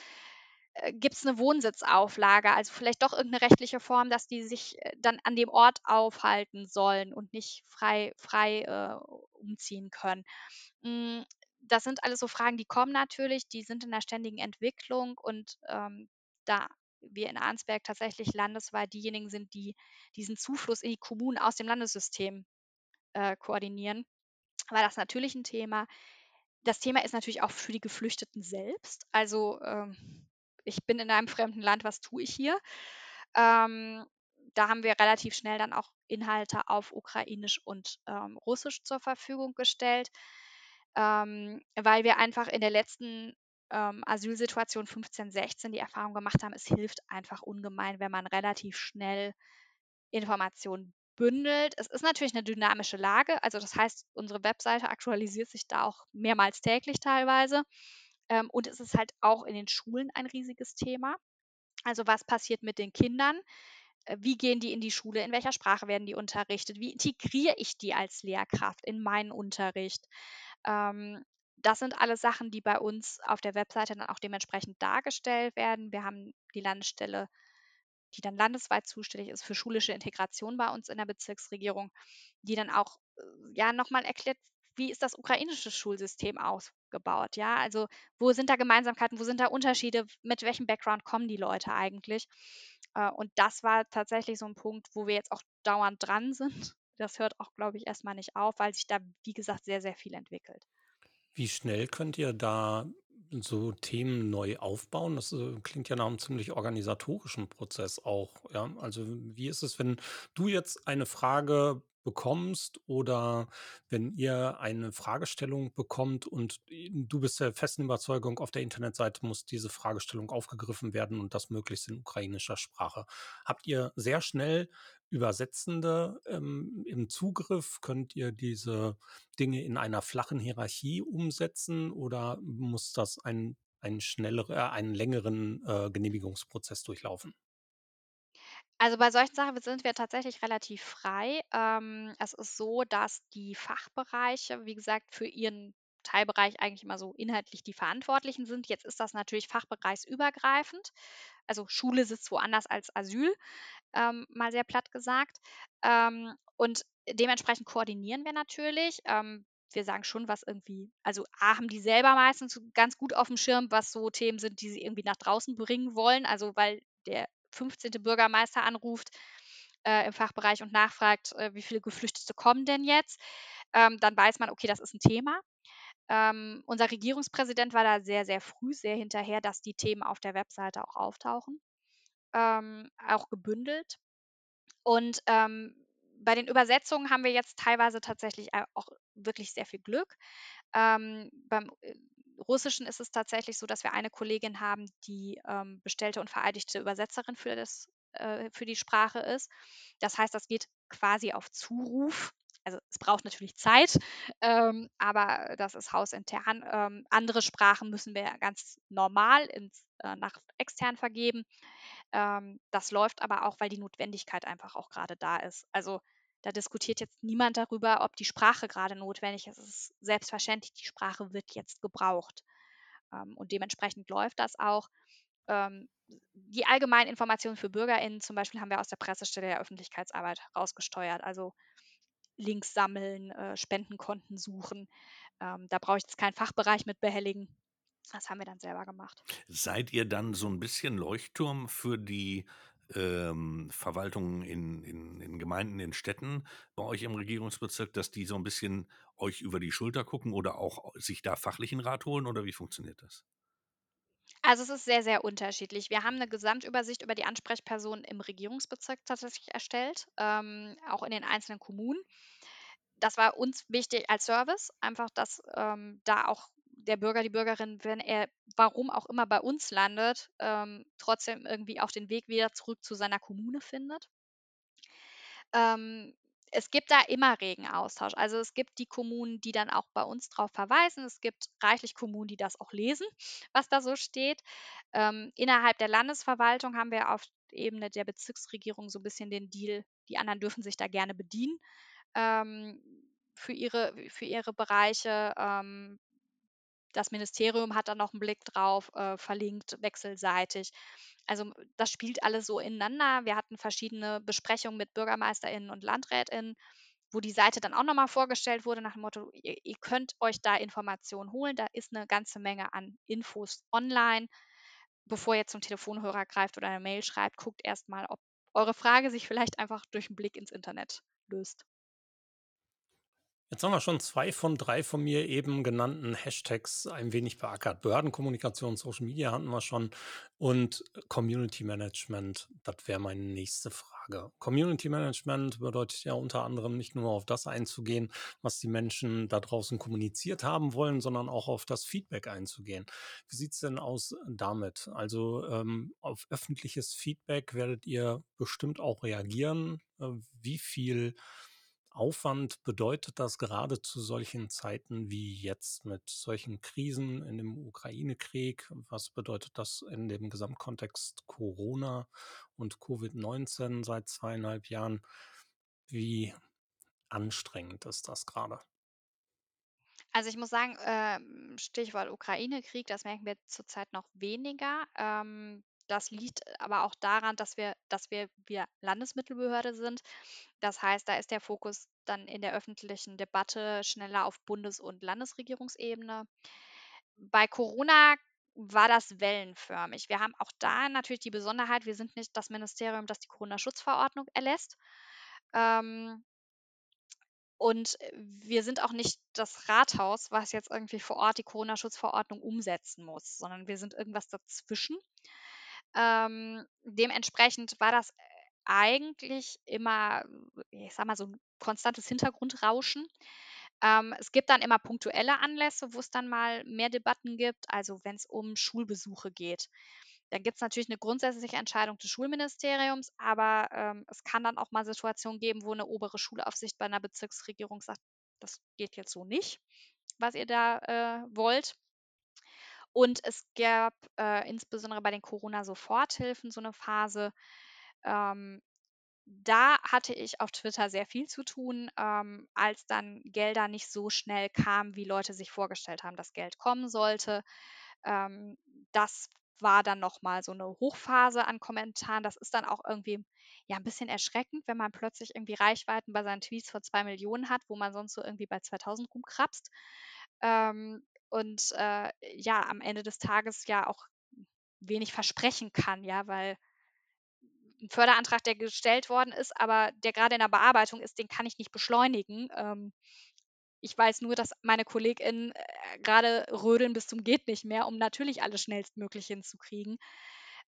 Äh, gibt's 'ne Wohnsitzauflage?“ Also, vielleicht doch irgend 'ne rechtliche Form, dass die sich, äh, dann an dem Ort aufhalten sollen und nicht frei frei, äh, umziehen können. Hm, das sind alles so Fragen, die kommen natürlich, die sind in 'ner ständigen Entwicklung und, ähm, da wir in Arnsberg tatsächlich landesweit diejenigen sind, die diesen Zufluss in die Kommunen aus dem Landessystem, äh, koordinieren, war das natürlich 'n Thema. Das Thema ist natürlich auch für die Geflüchteten selbst. Also, ähm, ich bin in einem fremden Land, was tue ich hier? Ähm, da haben wir relativ schnell dann auch Inhalte auf Ukrainisch und, ähm, Russisch zur Verfügung gestellt, ähm, weil wir einfach in der letzten, ähm, Asylsituation 15, 16 die Erfahrung gemacht haben, es hilft einfach ungemein, wenn man relativ schnell Informationen bündelt. Es ist natürlich 'ne dynamische Lage. Also, das heißt, unsere Webseite aktualisiert sich da auch mehrmals täglich teilweise. Ähm, und es ist halt auch in den Schulen ein riesiges Thema. Also, was passiert mit den Kindern? Äh, wie gehen die in die Schule? In welcher Sprache werden die unterrichtet? Wie integriere ich die als Lehrkraft in meinen Unterricht? Ähm, das sind alles Sachen, die bei uns auf der Webseite dann auch dementsprechend dargestellt werden. Wir haben die Landesstelle, die dann landesweit zuständig ist für schulische Integration bei uns in der Bezirksregierung, die dann auch, äh, ja, noch mal erklärt, wie ist das ukrainische Schulsystem aufgebaut, ja? Also, wo sind da Gemeinsamkeiten, wo sind da Unterschiede? Mit welchem Background kommen die Leute eigentlich? Äh, und das war tatsächlich so 'n Punkt, wo wir jetzt auch dauernd dran sind. Das hört auch, glaube ich, erst mal nicht auf, weil sich da, wie gesagt, sehr, sehr viel entwickelt. Wie schnell könnt ihr da so Themen neu aufbauen? Das, äh, klingt ja nach 'nem ziemlich organisatorischen Prozess auch, ja? Also, wie ist es, wenn du jetzt eine Frage bekommst oder wenn ihr eine Fragestellung bekommt und i du bist der festen Überzeugung, auf der Internetseite muss diese Fragestellung aufgegriffen werden und das möglichst in ukrainischer Sprache. Habt ihr sehr schnell Übersetzende, ähm, im Zugriff? Könnt ihr diese Dinge in einer flachen Hierarchie umsetzen oder muss das ein ein schnellere äh, einen längeren, äh, Genehmigungsprozess durchlaufen? Also, bei solchen Sachen sind wir tatsächlich relativ frei. Ähm, es ist so, dass die Fachbereiche, wie gesagt, für ihren Teilbereich eigentlich immer so inhaltlich die Verantwortlichen sind. Jetzt ist das natürlich fachbereichsübergreifend. Also, Schule sitzt woanders als Asyl, ähm, mal sehr platt gesagt. Ähm, und dementsprechend koordinieren wir natürlich. Ähm, wir sagen schon, was irgendwie also, A, haben die selber meistens ganz gut auf dem Schirm, was so Themen sind, die sie irgendwie nach draußen bringen wollen. Also, weil der fünfzehnte Bürgermeister anruft, äh, im Fachbereich und nachfragt, äh, wie viele Geflüchtete kommen denn jetzt? Ähm, dann weiß man, okay, das ist ein Thema. Ähm, unser Regierungspräsident war da sehr, sehr früh sehr hinterher, dass die Themen auf der Webseite auch auftauchen, ähm, auch gebündelt. Und, ähm, bei den Übersetzungen haben wir jetzt teilweise tatsächlich auch wirklich sehr viel Glück. Ähm, beim, äh, Russischen ist es tatsächlich so, dass wir eine Kollegin haben, die, ähm, bestellte und vereidigte Übersetzerin für das äh, für die Sprache ist. Das heißt, das geht quasi auf Zuruf. Also, es braucht natürlich Zeit, ähm, aber das ist hausintern. Ähm, andere Sprachen müssen wir ganz normal ins äh, nach extern vergeben. Ähm, das läuft aber auch, weil die Notwendigkeit einfach auch gerade da ist. Also, da diskutiert jetzt niemand darüber, ob die Sprache gerade notwendig ist. Es ist selbstverständlich, die Sprache wird jetzt gebraucht. Ähm, und dementsprechend läuft das auch. Ähm, die allgemeinen Informationen für BürgerInnen zum Beispiel haben wir aus der Pressestelle der Öffentlichkeitsarbeit rausgesteuert. Also Links sammeln, äh, Spendenkonten suchen. Ähm, da brauche ich jetzt keinen Fachbereich mit behelligen. Das haben wir dann selber gemacht. Seid ihr dann so ein bisschen Leuchtturm für die, ähm, Verwaltungen in in in Gemeinden, in Städten bei euch im Regierungsbezirk, dass die so ein bisschen euch über die Schulter gucken oder auch sich da fachlichen Rat holen oder wie funktioniert das? Also, es ist sehr, sehr unterschiedlich. Wir haben eine Gesamtübersicht über die Ansprechpersonen im Regierungsbezirk tatsächlich erstellt, ähm, auch in den einzelnen Kommunen. Das war uns wichtig als Service, einfach, dass, ähm, da auch der Bürger, die Bürgerin, wenn er warum auch immer bei uns landet, ähm, trotzdem irgendwie auch den Weg wieder zurück zu seiner Kommune findet. Ähm, es gibt da immer regen Austausch. Also, es gibt die Kommunen, die dann auch bei uns drauf verweisen. Es gibt reichlich Kommunen, die das auch lesen, was da so steht. Ähm, innerhalb der Landesverwaltung haben wir auf Ebene der Bezirksregierung so ein bisschen den Deal, die anderen dürfen sich da gerne bedienen, ähm, für ihre für ihre Bereiche. Ähm, das Ministerium hat da noch einen Blick drauf, äh, verlinkt wechselseitig. Also, das spielt alles so ineinander. Wir hatten verschiedene Besprechungen mit BürgermeisterInnen und LandrätInnen, wo die Seite dann auch noch mal vorgestellt wurde nach dem Motto: „Ihr ihr könnt euch da Informationen holen. Da ist eine ganze Menge an Infos online. Bevor ihr zum Telefonhörer greift oder eine Mail schreibt, guckt erst mal, ob eure Frage sich vielleicht einfach durch einen Blick ins Internet löst.“ Jetzt haben wir schon 2 von 3 von mir eben genannten Hashtags ein wenig beackert. Behördenkommunikation, Social Media hatten wir schon und Community Management, das wäre meine nächste Frage. Community Management bedeutet ja unter anderem nicht nur auf das einzugehen, was die Menschen da draußen kommuniziert haben wollen, sondern auch auf das Feedback einzugehen. Wie sieht's denn aus damit? Also, ähm, auf öffentliches Feedback werdet ihr bestimmt auch reagieren. Äh, wie viel Aufwand bedeutet das gerade zu solchen Zeiten wie jetzt mit solchen Krisen in dem Ukraine-Krieg? Was bedeutet das in dem Gesamtkontext Corona und Covid-19 seit zweieinhalb Jahren? Wie anstrengend ist das gerade? Also, ich muss sagen, ähm, Stichwort Ukraine-Krieg, das merken wir zurzeit noch weniger. Das liegt aber auch daran, dass wir dass wir wir Landesmittelbehörde sind. Das heißt, da ist der Fokus dann in der öffentlichen Debatte schneller auf Bundes und Landesregierungsebene. Bei Corona war das wellenförmig. Wir haben auch da natürlich die Besonderheit, wir sind nicht das Ministerium, das die Corona-Schutzverordnung erlässt. Ähm, und, äh, wir sind auch nicht das Rathaus, was jetzt irgendwie vor Ort die Corona-Schutzverordnung umsetzen muss, sondern wir sind irgendwas dazwischen. Ähm, dementsprechend war das, äh, eigentlich immer, ich sage mal, so 'n konstantes Hintergrundrauschen. Ähm, es gibt dann immer punktuelle Anlässe, wo es dann mal mehr Debatten gibt, also wenn's um Schulbesuche geht. Dann gibt's natürlich 'ne grundsätzliche Entscheidung des Schulministeriums, aber, ähm, es kann dann auch mal Situationen geben, wo 'ne obere Schulaufsicht bei 'ner Bezirksregierung sagt: „Das geht jetzt so nicht, was ihr da, äh, wollt.“ Und es gab, äh, insbesondere bei den Corona-Soforthilfen so 'ne Phase, ähm, da hatte ich auf Twitter sehr viel zu tun, ähm, als dann Gelder nicht so schnell kamen, wie Leute sich vorgestellt haben, dass Geld kommen sollte. Ähm, das war dann noch mal so 'ne Hochphase an Kommentaren. Das ist dann auch irgendwie, ja, 'n bisschen erschreckend, wenn man plötzlich irgendwie Reichweiten bei seinen Tweets von 2.000.000 hat, wo man sonst so irgendwie bei 2.000 rumkrebst. Ähm, und, äh, ja, am Ende des Tages ja auch wenig versprechen kann, ja, weil 'n Förderantrag, der gestellt worden ist, aber der grade in der Bearbeitung ist, den kann ich nicht beschleunigen. Ähm, ich weiß nur, dass meine KollegInnen, äh, grade rödeln bis zum geht nicht mehr, um natürlich alles schnellstmöglich hinzukriegen.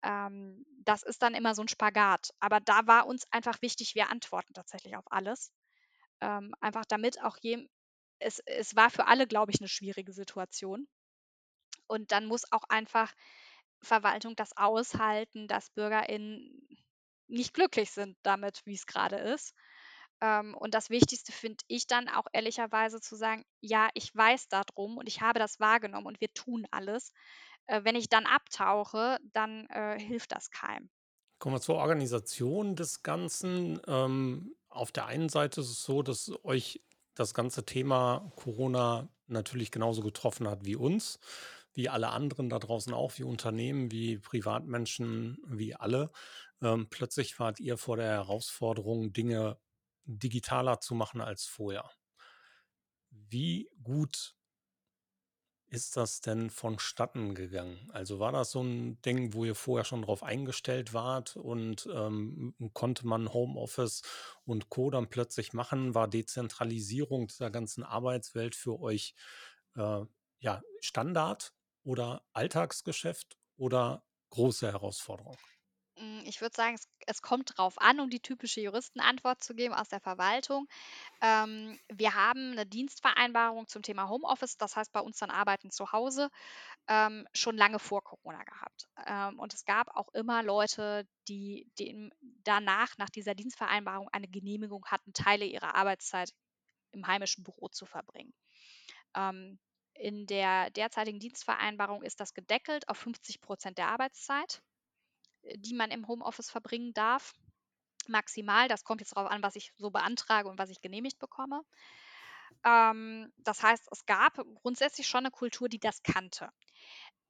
Ähm, das ist dann immer so 'n Spagat. Aber da war uns einfach wichtig, wir antworten tatsächlich auf alles. Ähm, einfach damit auch jem es es war für alle, glaube ich, 'ne schwierige Situation. Und dann muss auch einfach Verwaltung das aushalten, dass BürgerInnen nicht glücklich sind damit, wie's grade ist. Ähm, und das Wichtigste finde ich dann auch ehrlicherweise zu sagen: „Ja, ich weiß da drum und ich habe das wahrgenommen und wir tun alles.“ Äh, wenn ich dann abtauche, dann, äh, hilft das keinem. Kommen wir zur Organisation des Ganzen. Ähm, auf der einen Seite ist es so, dass euch das ganze Thema Corona natürlich genauso getroffen hat wie uns, wie alle anderen da draußen auch, wie Unternehmen, wie Privatmenschen, wie alle. Ähm, plötzlich wart ihr vor der Herausforderung, Dinge digitaler zu machen als vorher. Wie gut ist das denn vonstatten gegangen? Also, war das so 'n Ding, wo ihr vorher schon drauf eingestellt wart und, ähm, konnte man Homeoffice und Co. dann plötzlich machen? War Dezentralisierung dieser ganzen Arbeitswelt für euch, äh, ja, Standard oder Alltagsgeschäft oder große Herausforderung? Hm, ich würde sagen, es es kommt drauf an, um die typische Juristenantwort zu geben aus der Verwaltung. Ähm, wir haben 'ne Dienstvereinbarung zum Thema Homeoffice, das heißt bei uns dann Arbeiten zu Hause, ähm, schon lange vor Corona gehabt. Ähm, und es gab auch immer Leute, die dem danach nach dieser Dienstvereinbarung eine Genehmigung hatten, Teile ihrer Arbeitszeit im heimischen Büro zu verbringen. Ähm, in der derzeitigen Dienstvereinbarung ist das gedeckelt auf 50 % der Arbeitszeit, die man im Homeoffice verbringen darf, maximal. Das kommt jetzt drauf an, was ich so beantrage und was ich genehmigt bekomme. Ähm, das heißt, es gab grundsätzlich schon 'ne Kultur, die das kannte,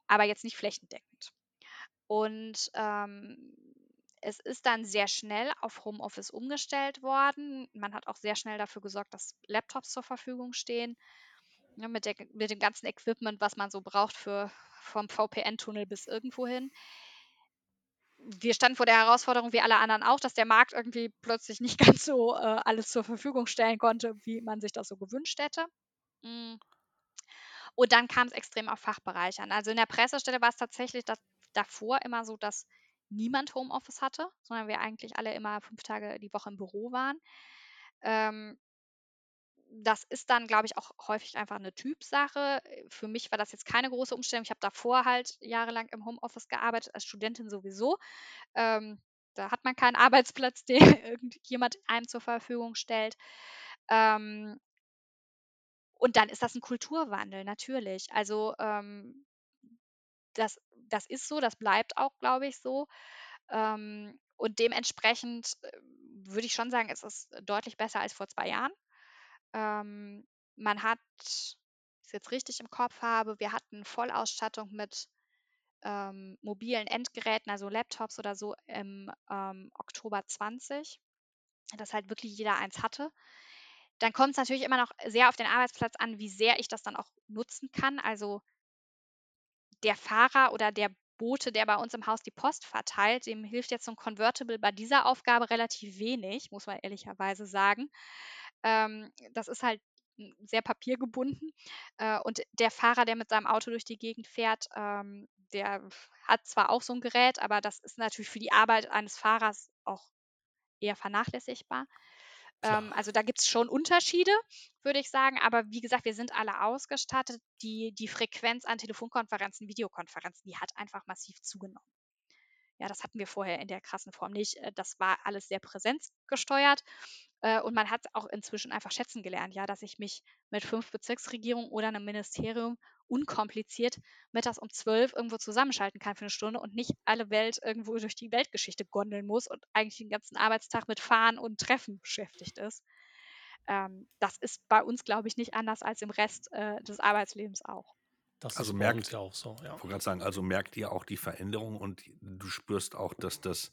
aber jetzt nicht flächendeckend. Und, ähm, es ist dann sehr schnell auf Homeoffice umgestellt worden. Man hat auch sehr schnell dafür gesorgt, dass Laptops zur Verfügung stehen, ne, mit der mit dem ganzen Equipment, was man so braucht für vom VPN-Tunnel bis irgendwohin. Wir standen vor der Herausforderung wie alle anderen auch, dass der Markt irgendwie plötzlich nicht ganz so, äh, alles zur Verfügung stellen konnte, wie man sich das so gewünscht hätte. Hm und dann kam's extrem auf Fachbereiche an. Also, in der Pressestelle war's tatsächlich das davor immer so, dass niemand Homeoffice hatte, sondern wir eigentlich alle immer 5 Tage die Woche im Büro waren. Ähm das ist dann, glaube ich, auch häufig einfach 'ne Typsache. Für mich war das jetzt keine große Umstellung. Ich habe davor halt jahrelang im Homeoffice gearbeitet, als Studentin sowieso. Ähm, da hat man keinen Arbeitsplatz, der irgendjemand einem zur Verfügung stellt. Ähm und dann ist das 'n Kulturwandel, natürlich. Also, ähm, das das ist so, das bleibt auch, glaube ich, so. Ähm, und dementsprechend, äh, würde ich schon sagen, es ist deutlich besser als vor 2 Jahren. Ähm, man hat ich's jetzt richtig im Kopf habe, wir hatten Vollausstattung mit, ähm, mobilen Endgeräten, also Laptops oder so im, ähm, Oktober 20, dass halt wirklich jeder eins hatte. Dann kommt's natürlich immer noch sehr auf den Arbeitsplatz an, wie sehr ich das dann auch nutzen kann. Also der Fahrer oder der Bote, der bei uns im Haus die Post verteilt, dem hilft jetzt so 'n Convertible bei dieser Aufgabe relativ wenig, muss man ehrlicherweise sagen. Ähm, das ist halt, sehr papiergebunden. Äh, und der Fahrer, der mit seinem Auto durch die Gegend fährt, ähm, der hat zwar auch so 'n Gerät, aber das ist natürlich für die Arbeit eines Fahrers auch eher vernachlässigbar. Ähm, also da gibt es schon Unterschiede, würde ich sagen. Aber wie gesagt, wir sind alle ausgestattet. Die, die Frequenz an Telefonkonferenzen, Videokonferenzen, die hat einfach massiv zugenommen. Ja, das hatten wir vorher in der krassen Form nicht. Äh, das war alles sehr präsenzgesteuert. Äh, und man hat auch inzwischen einfach schätzen gelernt, ja, dass ich mich mit fünf Bezirksregierungen oder einem Ministerium unkompliziert mittags um zwölf irgendwo zusammenschalten kann für eine Stunde und nicht alle Welt irgendwo durch die Weltgeschichte gondeln muss und eigentlich den ganzen Arbeitstag mit Fahren und Treffen beschäftigt ist. Ähm, das ist bei uns, glaube ich, nicht anders als im Rest äh, des Arbeitslebens auch. Das also merkt ja auch so. Ja. Ich wollte gerade sagen, also merkt ihr auch die Veränderung und du spürst auch, dass das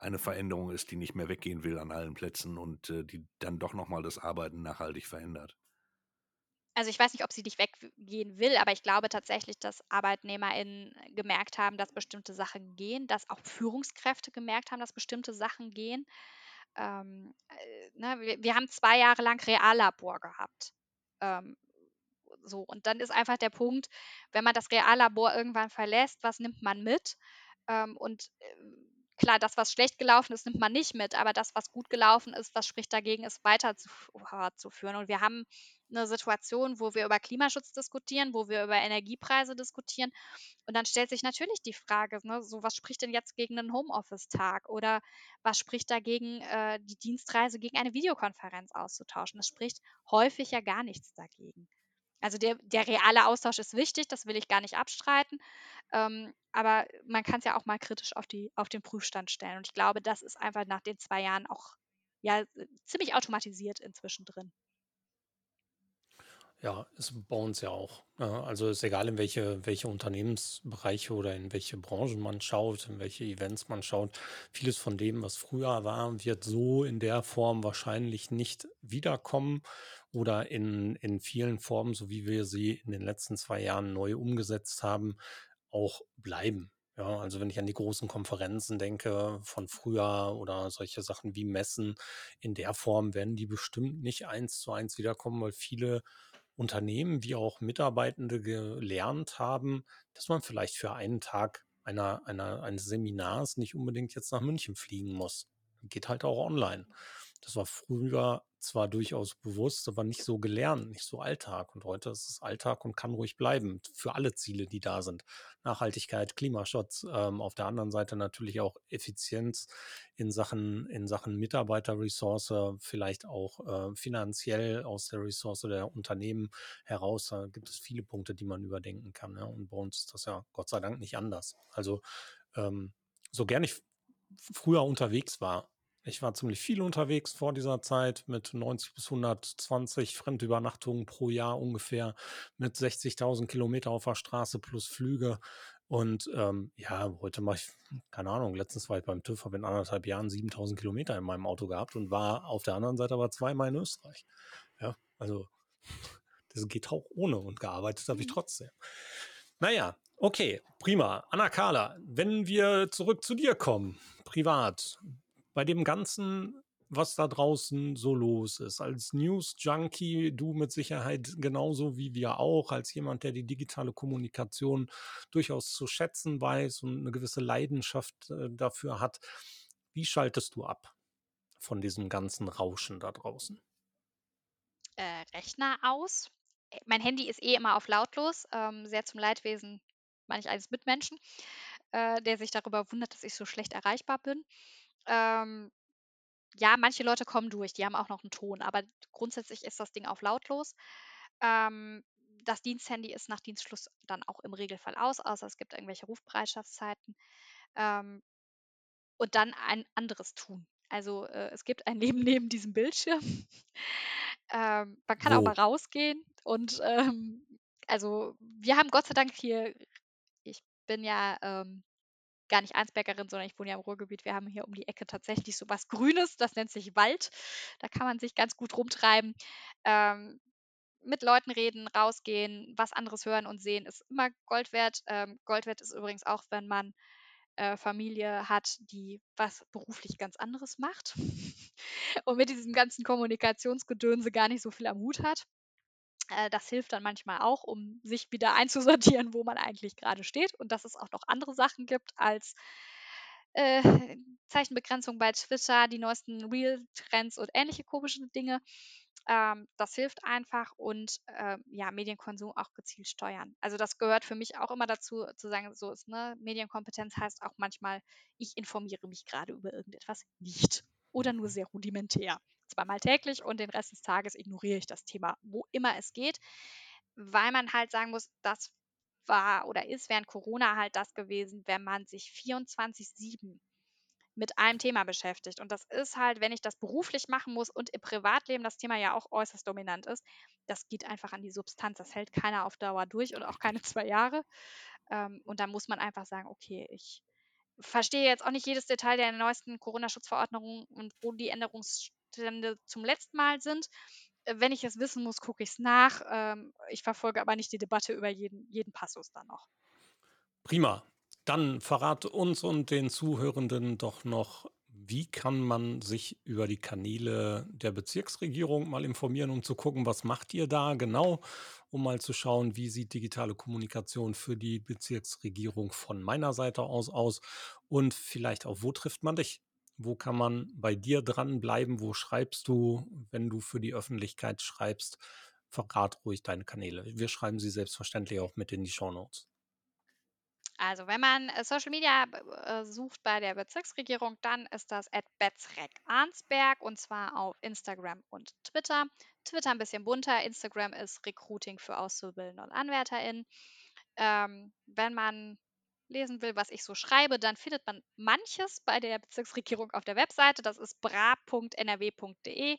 eine Veränderung ist, die nicht mehr weggehen will an allen Plätzen und äh, die dann doch nochmal das Arbeiten nachhaltig verändert also ich weiß nicht, ob sie nicht weggehen will, aber ich glaube tatsächlich, dass ArbeitnehmerInnen gemerkt haben, dass bestimmte Sachen gehen, dass auch Führungskräfte gemerkt haben, dass bestimmte Sachen gehen. Ähm, äh, ne, wir, wir, haben zwei Jahre lang Reallabor gehabt. Ähm, so, und dann ist einfach der Punkt, wenn man das Reallabor irgendwann verlässt, was nimmt man mit? Ähm, und äh, klar, das, was schlecht gelaufen ist, nimmt man nicht mit, aber das, was gut gelaufen ist, was spricht dagegen, es weiterzuführen. Und wir haben eine Situation, wo wir über Klimaschutz diskutieren, wo wir über Energiepreise diskutieren. Und dann stellt sich natürlich die Frage, ne, so was spricht denn jetzt gegen einen Homeoffice-Tag oder was spricht dagegen, äh, die Dienstreise gegen eine Videokonferenz auszutauschen? Es spricht häufig ja gar nichts dagegen. Also der, der reale Austausch ist wichtig, das will ich gar nicht abstreiten. Ähm, aber man kann es ja auch mal kritisch auf, die, auf den Prüfstand stellen. Und ich glaube, das ist einfach nach den zwei Jahren auch ja, ziemlich automatisiert inzwischen drin. Ja, ist bei uns ja auch. Ja, also ist egal, in welche, welche Unternehmensbereiche oder in welche Branchen man schaut, in welche Events man schaut. Vieles von dem, was früher war, wird so in der Form wahrscheinlich nicht wiederkommen oder in, in vielen Formen, so wie wir sie in den letzten zwei Jahren neu umgesetzt haben, auch bleiben. Ja, also wenn ich an die großen Konferenzen denke von früher oder solche Sachen wie Messen, in der Form werden die bestimmt nicht eins zu eins wiederkommen, weil viele Unternehmen wie auch Mitarbeitende gelernt haben, dass man vielleicht für einen Tag einer, einer, eines Seminars nicht unbedingt jetzt nach München fliegen muss. Geht halt auch online. Das war früher zwar durchaus bewusst, aber nicht so gelernt, nicht so Alltag. Und heute ist es Alltag und kann ruhig bleiben für alle Ziele, die da sind. Nachhaltigkeit, Klimaschutz, ähm, auf der anderen Seite natürlich auch Effizienz in Sachen, in Sachen Mitarbeiterressource, vielleicht auch äh, finanziell aus der Ressource der Unternehmen heraus. Da gibt es viele Punkte, die man überdenken kann. Ja? Und bei uns ist das ja Gott sei Dank nicht anders. Also ähm, so gern ich früher unterwegs war, ich war ziemlich viel unterwegs vor dieser Zeit mit 90 bis 120 Fremdübernachtungen pro Jahr ungefähr, mit 60.000 Kilometer auf der Straße plus Flüge. Und ähm, ja, heute mache ich, keine Ahnung, letztens war ich beim TÜV, habe in anderthalb Jahren 7000 Kilometer in meinem Auto gehabt und war auf der anderen Seite aber zweimal in Österreich. Ja, also das geht auch ohne und gearbeitet habe ich mhm. trotzdem. Naja, okay, prima. Anna Carla, wenn wir zurück zu dir kommen, privat, bei dem Ganzen, was da draußen so los ist. Als News-Junkie, du mit Sicherheit genauso wie wir auch, als jemand, der die digitale Kommunikation durchaus zu schätzen weiß und eine gewisse Leidenschaft äh, dafür hat. Wie schaltest du ab von diesem ganzen Rauschen da draußen? Äh, Rechner aus. Äh, mein Handy ist eh immer auf lautlos, ähm, sehr zum Leidwesen manch eines Mitmenschen, äh, der sich darüber wundert, dass ich so schlecht erreichbar bin. Ähm, ja, manche Leute kommen durch, die haben auch noch einen Ton, aber grundsätzlich ist das Ding auf lautlos. Ähm, das Diensthandy ist nach Dienstschluss dann auch im Regelfall aus, außer es gibt irgendwelche Rufbereitschaftszeiten. Ähm, und dann ein anderes tun. Also äh, es gibt ein Leben neben diesem Bildschirm. ähm, man kann auch mal rausgehen und ähm, also wir haben Gott sei Dank hier, ich bin ja ähm, gar nicht Arnsbergerin, sondern ich wohne ja im Ruhrgebiet. Wir haben hier um die Ecke tatsächlich so was Grünes, das nennt sich Wald. Da kann man sich ganz gut rumtreiben. Ähm, mit Leuten reden, rausgehen, was anderes hören und sehen, ist immer Gold wert. Ähm, Gold wert ist übrigens auch, wenn man äh, Familie hat, die was beruflich ganz anderes macht und mit diesem ganzen Kommunikationsgedönse gar nicht so viel am Hut hat. Äh, das hilft dann manchmal auch, um sich wieder einzusortieren, wo man eigentlich gerade steht und dass es auch noch andere Sachen gibt als äh, Zeichenbegrenzung bei Twitter, die neuesten Real-Trends und ähnliche komische Dinge. Ähm, das hilft einfach und äh, ja, Medienkonsum auch gezielt steuern. Also das gehört für mich auch immer dazu, zu sagen, so ist, ne, Medienkompetenz heißt auch manchmal, ich informiere mich gerade über irgendetwas nicht oder nur sehr rudimentär. Zweimal täglich und den Rest des Tages ignoriere ich das Thema, wo immer es geht, weil man halt sagen muss, das war oder ist während Corona halt das gewesen, wenn man sich 24-7 mit einem Thema beschäftigt. Und das ist halt, wenn ich das beruflich machen muss und im Privatleben das Thema ja auch äußerst dominant ist, das geht einfach an die Substanz. Das hält keiner auf Dauer durch und auch keine zwei Jahre. Ähm, und da muss man einfach sagen, okay, ich verstehe jetzt auch nicht jedes Detail der neuesten Corona-Schutzverordnung und wo die Änderungsstände zum letzten Mal sind. Äh, wenn ich es wissen muss, gucke ich es nach. Ähm, ich verfolge aber nicht die Debatte über jeden, jeden Passus dann noch. Prima. Dann verrate uns und den Zuhörenden doch noch, wie kann man sich über die Kanäle der Bezirksregierung mal informieren, um zu gucken, was macht ihr da genau, um mal zu schauen, wie sieht digitale Kommunikation für die Bezirksregierung von meiner Seite aus aus und vielleicht auch, wo trifft man dich? Wo kann man bei dir dranbleiben? Wo schreibst du, wenn du für die Öffentlichkeit schreibst? Verrat ruhig deine Kanäle. Wir schreiben sie selbstverständlich auch mit in die Show Notes. Also, wenn man äh, Social Media äh, sucht bei der Bezirksregierung, dann ist das at Bezrec Arnsberg und zwar auf Instagram und Twitter. Twitter ein bisschen bunter, Instagram ist Recruiting für Auszubildende und AnwärterInnen. Ähm, wenn man lesen will, was ich so schreibe, dann findet man manches bei der Bezirksregierung auf der Webseite. Das ist bra.nrw.de.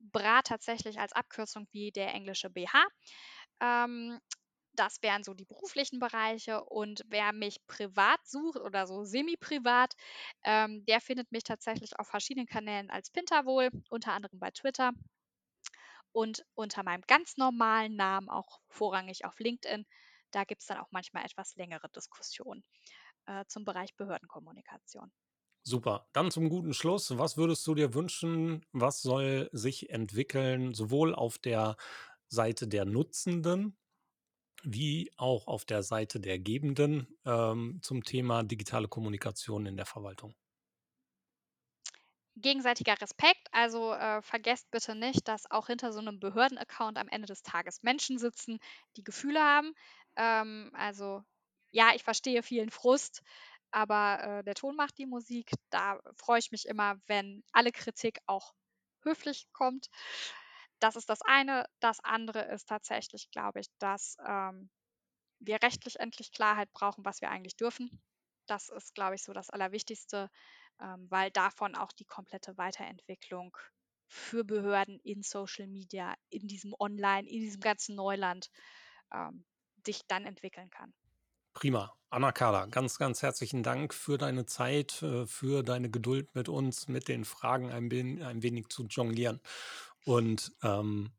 Bra tatsächlich als Abkürzung wie der englische BH. Ähm, das wären so die beruflichen Bereiche. Und wer mich privat sucht oder so semi-privat, ähm, der findet mich tatsächlich auf verschiedenen Kanälen als Pinterwohl, unter anderem bei Twitter und unter meinem ganz normalen Namen auch vorrangig auf LinkedIn. Da gibt es dann auch manchmal etwas längere Diskussionen äh, zum Bereich Behördenkommunikation. Super. Dann zum guten Schluss. Was würdest du dir wünschen? Was soll sich entwickeln, sowohl auf der Seite der Nutzenden wie auch auf der Seite der Gebenden ähm, zum Thema digitale Kommunikation in der Verwaltung? Gegenseitiger Respekt, also äh, vergesst bitte nicht, dass auch hinter so einem Behördenaccount am Ende des Tages Menschen sitzen, die Gefühle haben. Ähm, also ja, ich verstehe vielen Frust, aber äh, der Ton macht die Musik. Da freue ich mich immer, wenn alle Kritik auch höflich kommt. Das ist das eine. Das andere ist tatsächlich, glaube ich, dass ähm, wir rechtlich endlich Klarheit brauchen, was wir eigentlich dürfen. Das ist, glaube ich, so das Allerwichtigste, ähm, weil davon auch die komplette Weiterentwicklung für Behörden in Social Media, in diesem Online, in diesem ganzen Neuland ähm, sich dann entwickeln kann. Prima. Anna Carla, ganz, ganz herzlichen Dank für deine Zeit, äh, für deine Geduld mit uns, mit den Fragen ein, ein wenig zu jonglieren. Und ähm,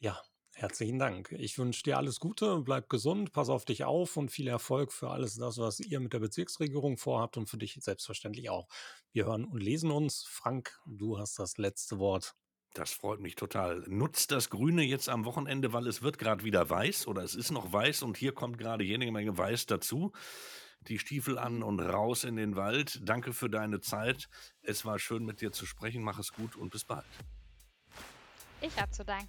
ja, herzlichen Dank. Ich wünsche dir alles Gute, bleib gesund, pass auf dich auf und viel Erfolg für alles das, was ihr mit der Bezirksregierung vorhabt und für dich selbstverständlich auch. Wir hören und lesen uns. Frank, du hast das letzte Wort. Das freut mich total. Nutzt das Grüne jetzt am Wochenende, weil es wird gerade wieder weiß oder es ist noch weiß und hier kommt gerade jede Menge Weiß dazu. Die Stiefel an und raus in den Wald. Danke für deine Zeit. Es war schön mit dir zu sprechen. Mach es gut und bis bald. Ich habe zu danken.